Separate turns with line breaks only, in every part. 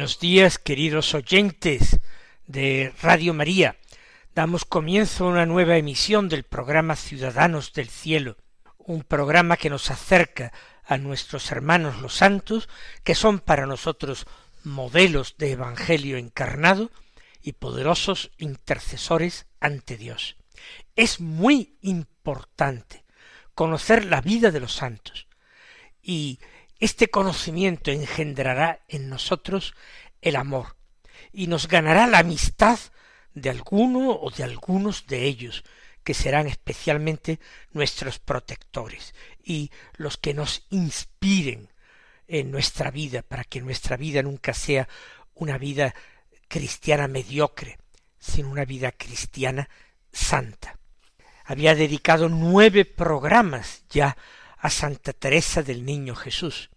Buenos días, queridos oyentes de Radio María. Damos comienzo a una nueva emisión del programa Ciudadanos del Cielo, un programa que nos acerca a nuestros hermanos los santos, que son para nosotros modelos de Evangelio encarnado y poderosos intercesores ante Dios. Es muy importante conocer la vida de los santos y este conocimiento engendrará en nosotros el amor y nos ganará la amistad de alguno o de algunos de ellos, que serán especialmente nuestros protectores y los que nos inspiren en nuestra vida, para que nuestra vida nunca sea una vida cristiana mediocre, sino una vida cristiana santa. Había dedicado nueve programas ya a Santa Teresa del Niño Jesús.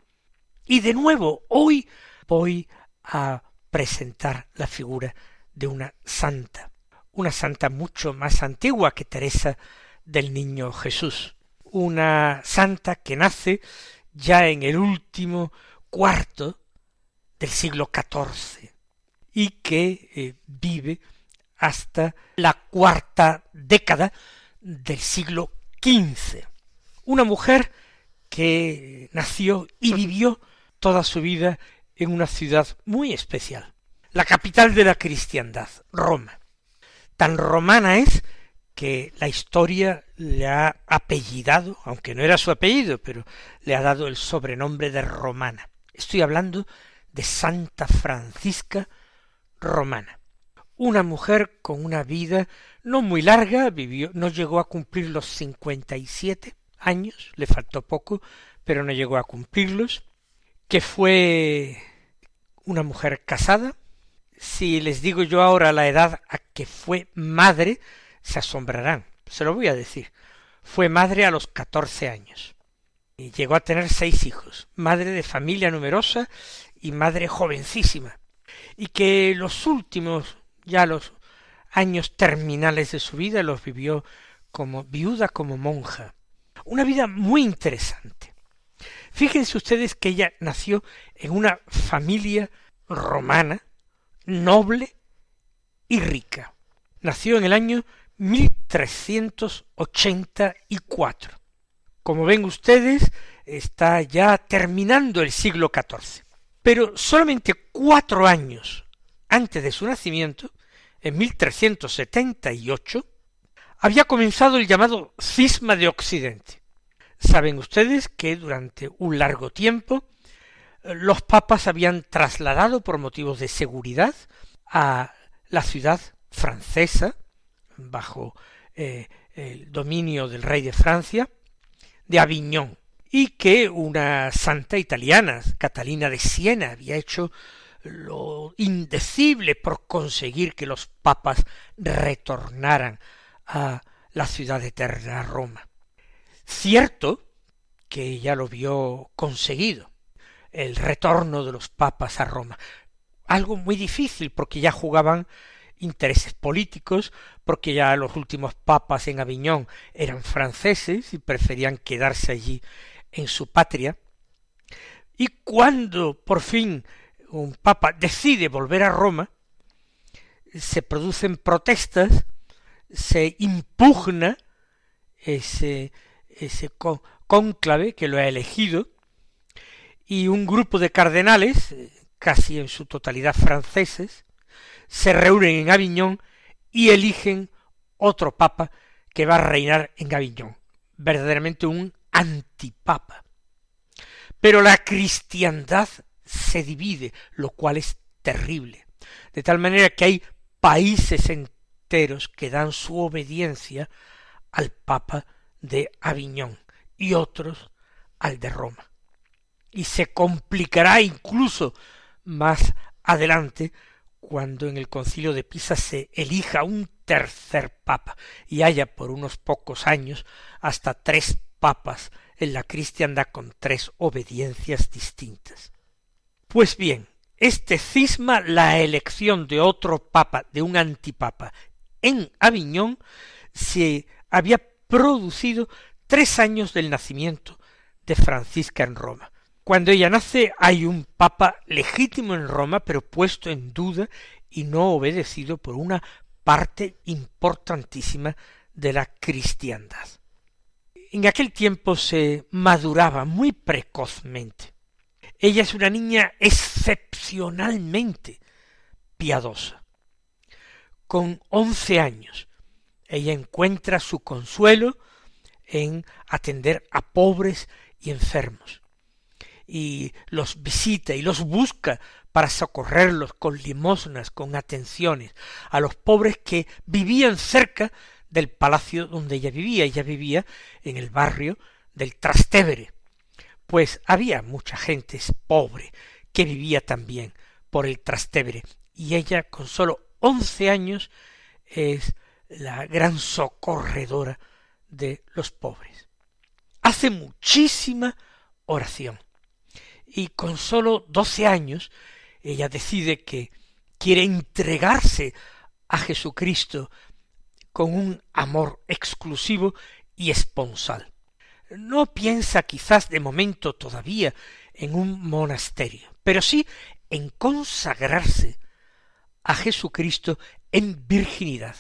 Y de nuevo, hoy voy a presentar la figura de una santa, una santa mucho más antigua que Teresa del Niño Jesús, una santa que nace ya en el último cuarto del siglo XIV y que eh, vive hasta la cuarta década del siglo XV una mujer que nació y vivió toda su vida en una ciudad muy especial, la capital de la cristiandad, Roma. Tan romana es que la historia le ha apellidado, aunque no era su apellido, pero le ha dado el sobrenombre de romana. Estoy hablando de Santa Francisca Romana. Una mujer con una vida no muy larga, vivió, no llegó a cumplir los cincuenta y siete, años, le faltó poco, pero no llegó a cumplirlos, que fue una mujer casada. Si les digo yo ahora la edad a que fue madre, se asombrarán. Se lo voy a decir. Fue madre a los catorce años. Y llegó a tener seis hijos, madre de familia numerosa y madre jovencísima. Y que los últimos, ya los años terminales de su vida los vivió como viuda, como monja una vida muy interesante. Fíjense ustedes que ella nació en una familia romana, noble y rica. Nació en el año 1384. Como ven ustedes, está ya terminando el siglo XIV. Pero solamente cuatro años antes de su nacimiento, en 1378, había comenzado el llamado cisma de Occidente. Saben ustedes que durante un largo tiempo eh, los papas habían trasladado por motivos de seguridad a la ciudad francesa, bajo eh, el dominio del rey de Francia, de Aviñón, y que una santa italiana, Catalina de Siena, había hecho lo indecible por conseguir que los papas retornaran a la ciudad eterna, Roma. Cierto que ya lo vio conseguido, el retorno de los papas a Roma. Algo muy difícil porque ya jugaban intereses políticos, porque ya los últimos papas en Aviñón eran franceses y preferían quedarse allí en su patria. Y cuando por fin un papa decide volver a Roma, se producen protestas se impugna ese, ese cónclave que lo ha elegido y un grupo de cardenales, eh, casi en su totalidad franceses, se reúnen en Aviñón y eligen otro papa que va a reinar en Aviñón, verdaderamente un antipapa. Pero la cristiandad se divide, lo cual es terrible, de tal manera que hay países en que dan su obediencia al Papa de Aviñón y otros al de Roma. Y se complicará incluso más adelante cuando en el concilio de Pisa se elija un tercer papa y haya por unos pocos años hasta tres papas en la cristiandad con tres obediencias distintas. Pues bien, este cisma, la elección de otro papa, de un antipapa, en Aviñón, se había producido tres años del nacimiento de Francisca en Roma. Cuando ella nace hay un papa legítimo en Roma, pero puesto en duda y no obedecido por una parte importantísima de la cristiandad. En aquel tiempo se maduraba muy precozmente. Ella es una niña excepcionalmente piadosa. Con once años, ella encuentra su consuelo en atender a pobres y enfermos, y los visita y los busca para socorrerlos con limosnas, con atenciones, a los pobres que vivían cerca del palacio donde ella vivía. Ella vivía en el barrio del Trastevere, pues había mucha gente pobre que vivía también por el Trastevere, y ella con sólo once años es la gran socorredora de los pobres. Hace muchísima oración, y con sólo doce años ella decide que quiere entregarse a Jesucristo con un amor exclusivo y esponsal. No piensa quizás de momento todavía en un monasterio, pero sí en consagrarse a Jesucristo en virginidad,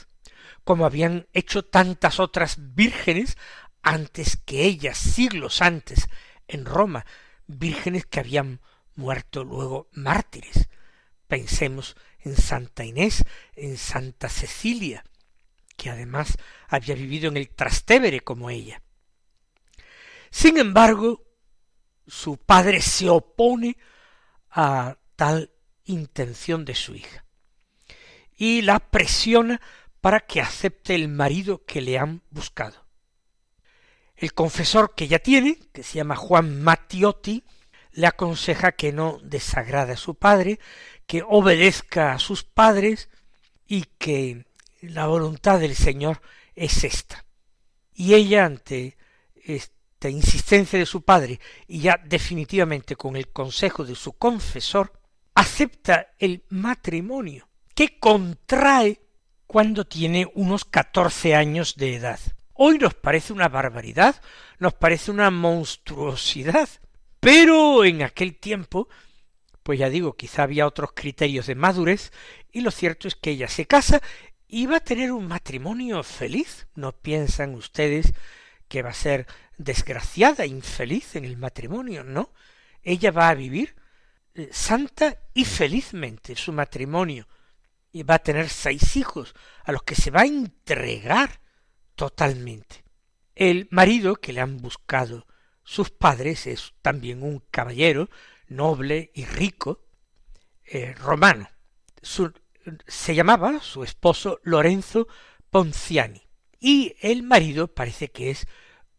como habían hecho tantas otras vírgenes antes que ellas, siglos antes, en Roma, vírgenes que habían muerto luego mártires. Pensemos en Santa Inés, en Santa Cecilia, que además había vivido en el Trastevere como ella. Sin embargo, su padre se opone a tal intención de su hija y la presiona para que acepte el marido que le han buscado. El confesor que ella tiene, que se llama Juan Mattiotti, le aconseja que no desagrade a su padre, que obedezca a sus padres y que la voluntad del Señor es esta. Y ella ante esta insistencia de su padre y ya definitivamente con el consejo de su confesor, acepta el matrimonio que contrae cuando tiene unos catorce años de edad. Hoy nos parece una barbaridad, nos parece una monstruosidad, pero en aquel tiempo, pues ya digo, quizá había otros criterios de madurez, y lo cierto es que ella se casa y va a tener un matrimonio feliz. ¿No piensan ustedes que va a ser desgraciada, infeliz en el matrimonio? No. Ella va a vivir eh, santa y felizmente su matrimonio y va a tener seis hijos a los que se va a entregar totalmente. El marido que le han buscado sus padres es también un caballero noble y rico eh, romano. se llamaba su esposo Lorenzo Ponciani y el marido parece que es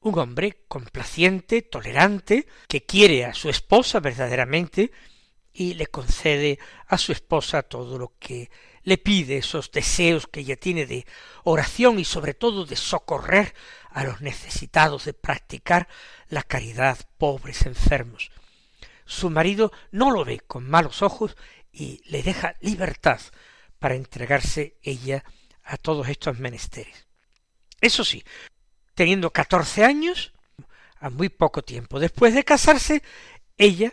un hombre complaciente, tolerante, que quiere a su esposa verdaderamente y le concede a su esposa todo lo que le pide, esos deseos que ella tiene de oración y sobre todo de socorrer a los necesitados, de practicar la caridad, pobres, enfermos. Su marido no lo ve con malos ojos y le deja libertad para entregarse ella a todos estos menesteres. Eso sí, teniendo catorce años, a muy poco tiempo después de casarse, ella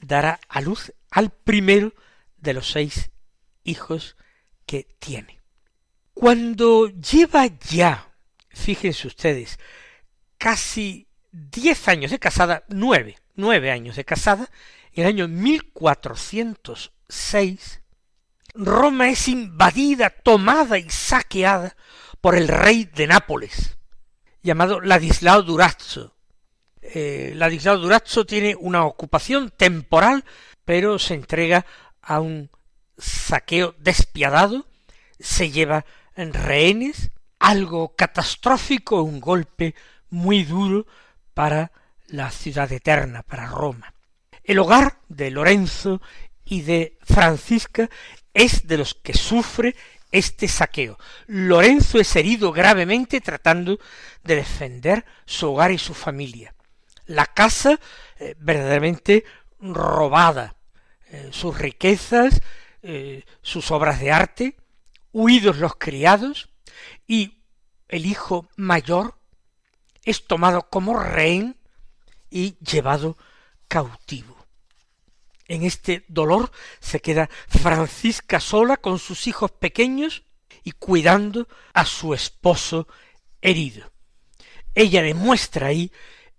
dará a luz al primero de los seis hijos que tiene. Cuando lleva ya, fíjense ustedes, casi diez años de casada, nueve, nueve años de casada, en el año 1406, Roma es invadida, tomada y saqueada por el rey de Nápoles, llamado Ladislao Durazzo. Eh, Ladislao Durazzo tiene una ocupación temporal, pero se entrega a un saqueo despiadado, se lleva rehenes, algo catastrófico, un golpe muy duro para la ciudad eterna, para Roma. El hogar de Lorenzo y de Francisca es de los que sufre este saqueo. Lorenzo es herido gravemente tratando de defender su hogar y su familia. La casa eh, verdaderamente robada, eh, sus riquezas, eh, sus obras de arte, huidos los criados, y el hijo mayor es tomado como rehén y llevado cautivo. En este dolor se queda Francisca sola con sus hijos pequeños y cuidando a su esposo herido. Ella demuestra ahí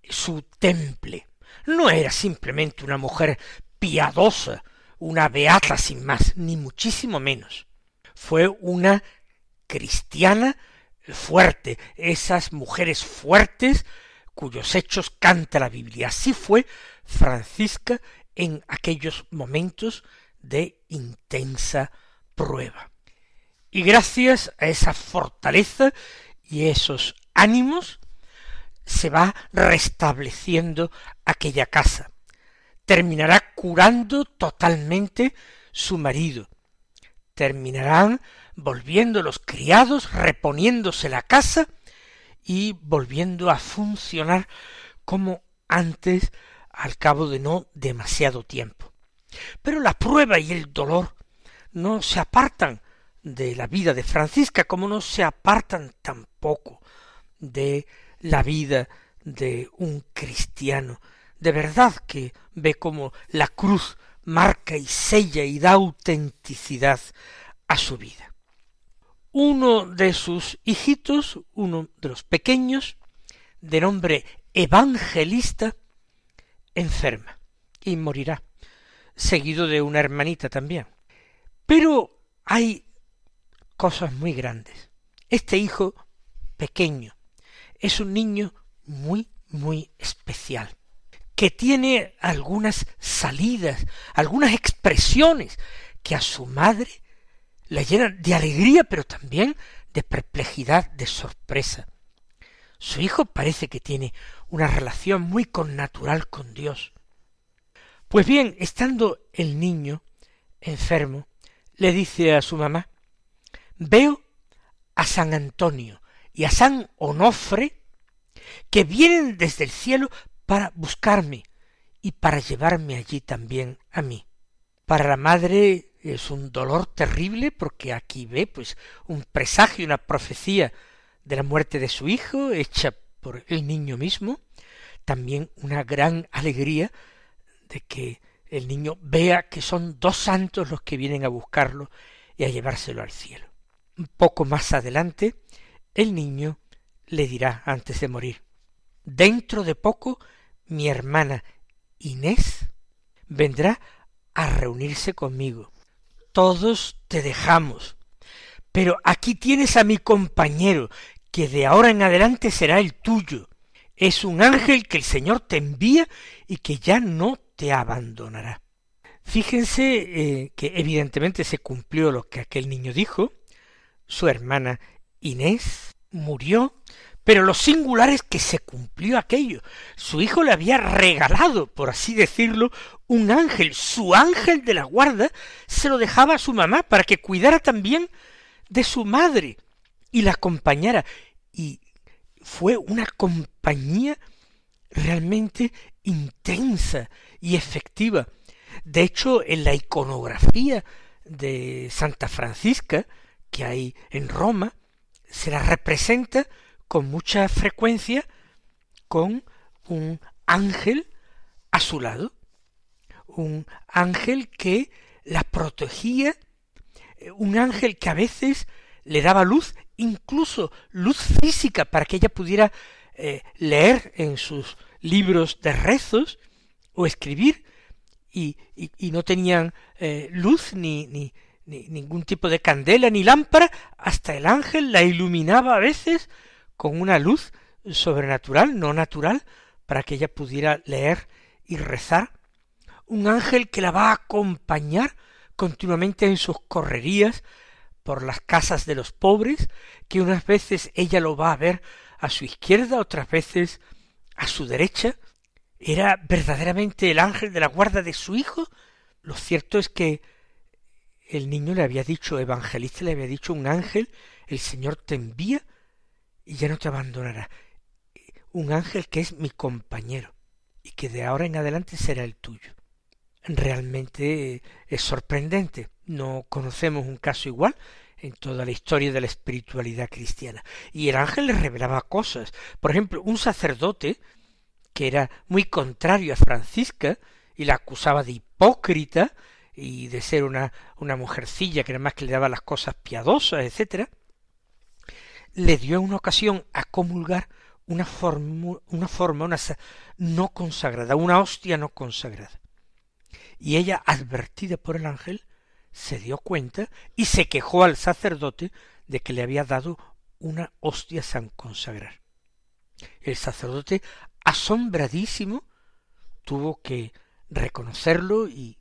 su temple. No era simplemente una mujer piadosa, una beata sin más, ni muchísimo menos. Fue una cristiana fuerte, esas mujeres fuertes cuyos hechos canta la Biblia. Así fue Francisca en aquellos momentos de intensa prueba. Y gracias a esa fortaleza y esos ánimos se va restableciendo aquella casa. Terminará curando totalmente su marido. Terminarán volviendo los criados, reponiéndose la casa y volviendo a funcionar como antes al cabo de no demasiado tiempo. Pero la prueba y el dolor no se apartan de la vida de Francisca como no se apartan tampoco de la vida de un cristiano de verdad que ve como la cruz marca y sella y da autenticidad a su vida. Uno de sus hijitos, uno de los pequeños, de nombre Evangelista, enferma y morirá, seguido de una hermanita también. Pero hay cosas muy grandes. Este hijo pequeño es un niño muy, muy especial, que tiene algunas salidas, algunas expresiones que a su madre la llenan de alegría, pero también de perplejidad, de sorpresa. Su hijo parece que tiene una relación muy connatural con Dios. Pues bien, estando el niño enfermo, le dice a su mamá, veo a San Antonio y a San Onofre que vienen desde el cielo para buscarme y para llevarme allí también a mí. Para la madre es un dolor terrible porque aquí ve pues un presagio, una profecía de la muerte de su hijo hecha por el niño mismo, también una gran alegría de que el niño vea que son dos santos los que vienen a buscarlo y a llevárselo al cielo. Un poco más adelante, el niño le dirá antes de morir, dentro de poco mi hermana Inés vendrá a reunirse conmigo. Todos te dejamos, pero aquí tienes a mi compañero, que de ahora en adelante será el tuyo. Es un ángel que el Señor te envía y que ya no te abandonará. Fíjense eh, que evidentemente se cumplió lo que aquel niño dijo. Su hermana Inés murió, pero lo singular es que se cumplió aquello. Su hijo le había regalado, por así decirlo, un ángel. Su ángel de la guarda se lo dejaba a su mamá para que cuidara también de su madre y la acompañara y fue una compañía realmente intensa y efectiva. De hecho, en la iconografía de Santa Francisca que hay en Roma, se la representa con mucha frecuencia con un ángel a su lado, un ángel que la protegía, un ángel que a veces le daba luz incluso luz física para que ella pudiera eh, leer en sus libros de rezos o escribir y, no tenían eh, luz ni, ni ningún tipo de candela ni lámpara, hasta el ángel la iluminaba a veces con una luz sobrenatural, no natural, para que ella pudiera leer y rezar. Un ángel que la va a acompañar continuamente en sus correrías por las casas de los pobres, que unas veces ella lo va a ver a su izquierda, otras veces a su derecha, era verdaderamente el ángel de la guarda de su hijo. Lo cierto es que el niño le había dicho, evangelista le había dicho, un ángel, el Señor te envía y ya no te abandonará. Un ángel que es mi compañero y que de ahora en adelante será el tuyo. Realmente es sorprendente. No conocemos un caso igual en toda la historia de la espiritualidad cristiana. Y el ángel le revelaba cosas. Por ejemplo, un sacerdote que era muy contrario a Francisca y la acusaba de hipócrita y de ser una, una mujercilla que nada más que le daba las cosas piadosas, etcétera, le dio una ocasión a comulgar una forma, una forma una no consagrada, una hostia no consagrada. Y ella, advertida por el ángel, se dio cuenta y se quejó al sacerdote de que le había dado una hostia san consagrar. El sacerdote, asombradísimo, tuvo que reconocerlo y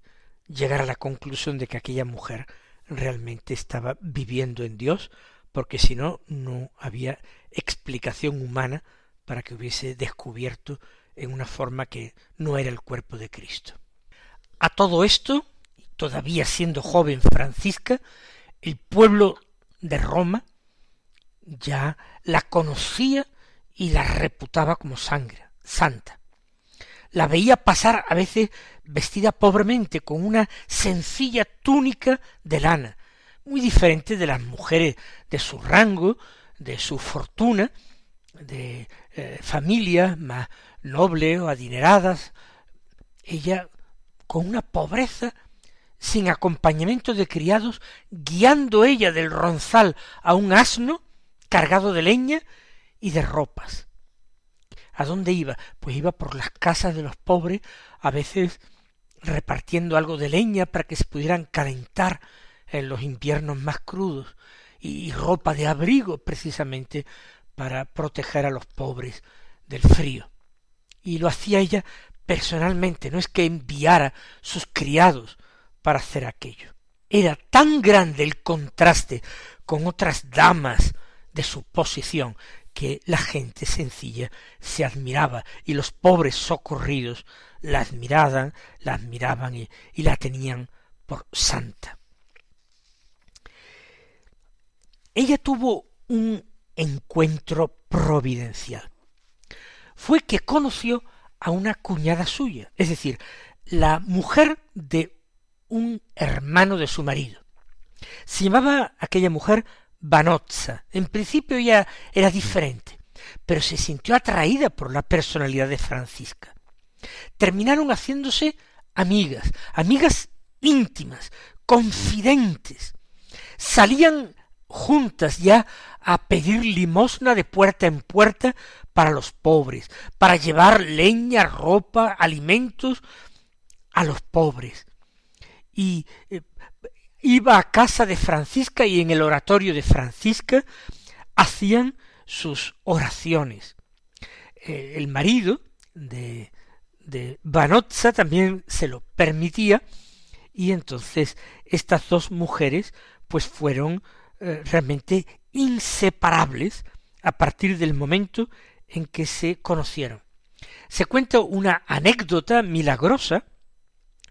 llegar a la conclusión de que aquella mujer realmente estaba viviendo en Dios, porque si no, no había explicación humana para que hubiese descubierto en una forma que no era el cuerpo de Cristo. A todo esto, todavía siendo joven Francisca, el pueblo de Roma ya la conocía y la reputaba como sangre, santa. La veía pasar a veces vestida pobremente con una sencilla túnica de lana, muy diferente de las mujeres de su rango, de su fortuna, de eh, familias más nobles o adineradas, ella con una pobreza sin acompañamiento de criados, guiando ella del ronzal a un asno cargado de leña y de ropas. ¿A dónde iba? Pues iba por las casas de los pobres, a veces repartiendo algo de leña para que se pudieran calentar en los inviernos más crudos, y ropa de abrigo precisamente para proteger a los pobres del frío. Y lo hacía ella personalmente, no es que enviara sus criados para hacer aquello. Era tan grande el contraste con otras damas de su posición que la gente sencilla se admiraba y los pobres socorridos la admiraban, la admiraban y, y la tenían por santa. Ella tuvo un encuentro providencial. Fue que conoció a una cuñada suya, es decir, la mujer de un hermano de su marido. Se llamaba aquella mujer Vanozza. En principio ya era diferente, pero se sintió atraída por la personalidad de Francisca. Terminaron haciéndose amigas, amigas íntimas, confidentes. Salían juntas ya a pedir limosna de puerta en puerta para los pobres, para llevar leña, ropa, alimentos a los pobres. Y eh, iba a casa de Francisca y en el oratorio de Francisca hacían sus oraciones. Eh, el marido de, de Vanozza también se lo permitía y entonces estas dos mujeres pues fueron eh, realmente inseparables a partir del momento en que se conocieron. Se cuenta una anécdota milagrosa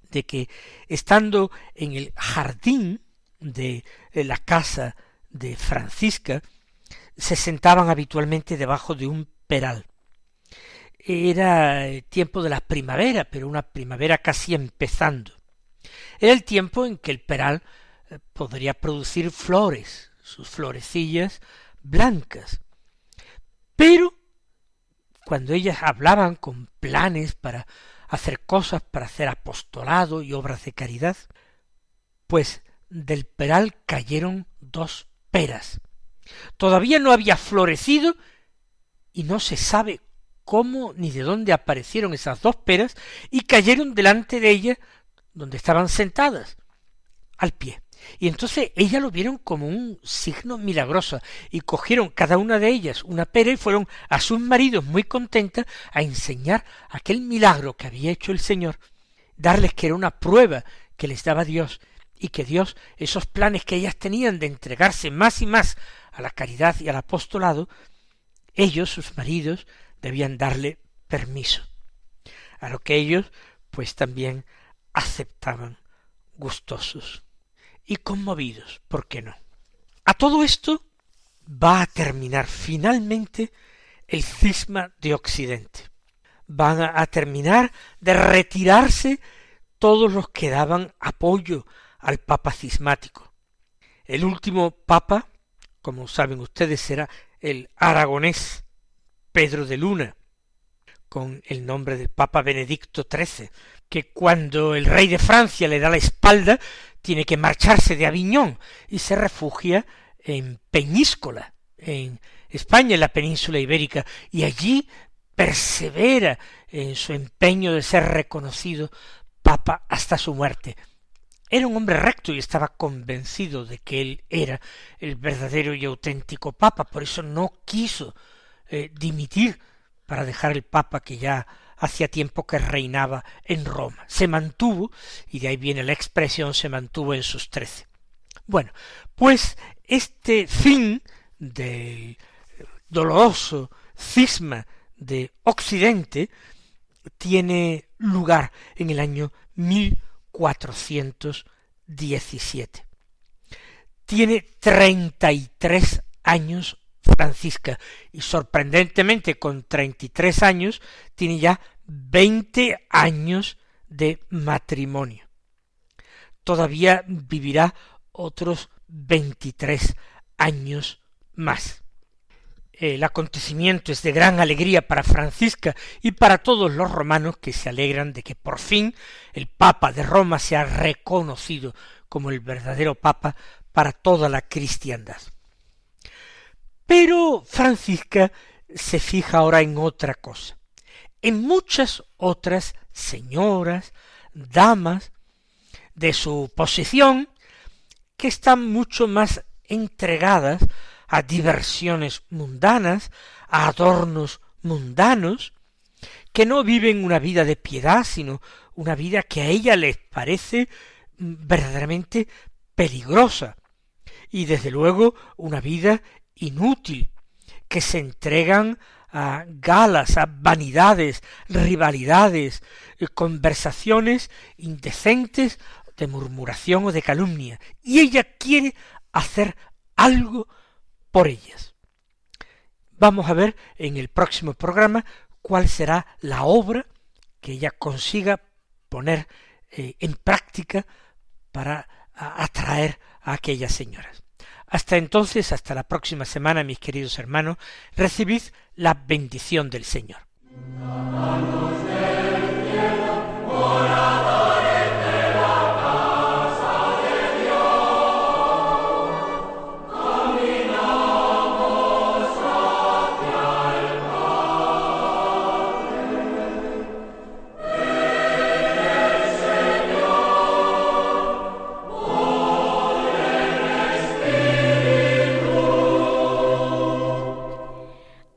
de que estando en el jardín de la casa de Francisca, se sentaban habitualmente debajo de un peral. Era el tiempo de la primavera, pero una primavera casi empezando. Era el tiempo en que el peral podría producir flores, sus florecillas blancas. Pero cuando ellas hablaban con planes para hacer cosas, para hacer apostolado y obras de caridad, pues del peral cayeron dos peras. Todavía no había florecido y no se sabe cómo ni de dónde aparecieron esas dos peras y cayeron delante de ella donde estaban sentadas, al pie. Y entonces ellas lo vieron como un signo milagroso y cogieron cada una de ellas una pera y fueron a sus maridos muy contentas a enseñar aquel milagro que había hecho el Señor, darles que era una prueba que les daba Dios y que Dios, esos planes que ellas tenían de entregarse más y más a la caridad y al apostolado, ellos, sus maridos, debían darle permiso, a lo que ellos pues también aceptaban gustosos y conmovidos, ¿por qué no? A todo esto va a terminar finalmente el cisma de Occidente. Van a terminar de retirarse todos los que daban apoyo al papa cismático. El último papa, como saben ustedes, será el aragonés Pedro de Luna, con el nombre del Papa Benedicto XIII, que cuando el rey de Francia le da la espalda, tiene que marcharse de Aviñón y se refugia en Peñíscola, en España, en la península ibérica, y allí persevera en su empeño de ser reconocido papa hasta su muerte. Era un hombre recto y estaba convencido de que él era el verdadero y auténtico papa, por eso no quiso eh, dimitir para dejar el papa que ya hacía tiempo que reinaba en Roma. Se mantuvo, y de ahí viene la expresión se mantuvo en sus trece. Bueno, pues este fin del doloroso cisma de Occidente tiene lugar en el año 1417. Tiene treinta y tres años Francisca y sorprendentemente con treinta y tres años tiene ya veinte años de matrimonio. Todavía vivirá otros veintitrés años más. El acontecimiento es de gran alegría para Francisca y para todos los romanos que se alegran de que por fin el Papa de Roma sea reconocido como el verdadero Papa para toda la cristiandad. Pero Francisca se fija ahora en otra cosa, en muchas otras señoras, damas de su posición, que están mucho más entregadas a diversiones mundanas, a adornos mundanos, que no viven una vida de piedad, sino una vida que a ella les parece verdaderamente peligrosa, y desde luego una vida inútil, que se entregan a galas, a vanidades, rivalidades, eh, conversaciones indecentes de murmuración o de calumnia, y ella quiere hacer algo por ellas. Vamos a ver en el próximo programa cuál será la obra que ella consiga poner eh, en práctica para atraer a aquellas señoras. Hasta entonces, hasta la próxima semana, mis queridos hermanos, recibid la bendición del Señor.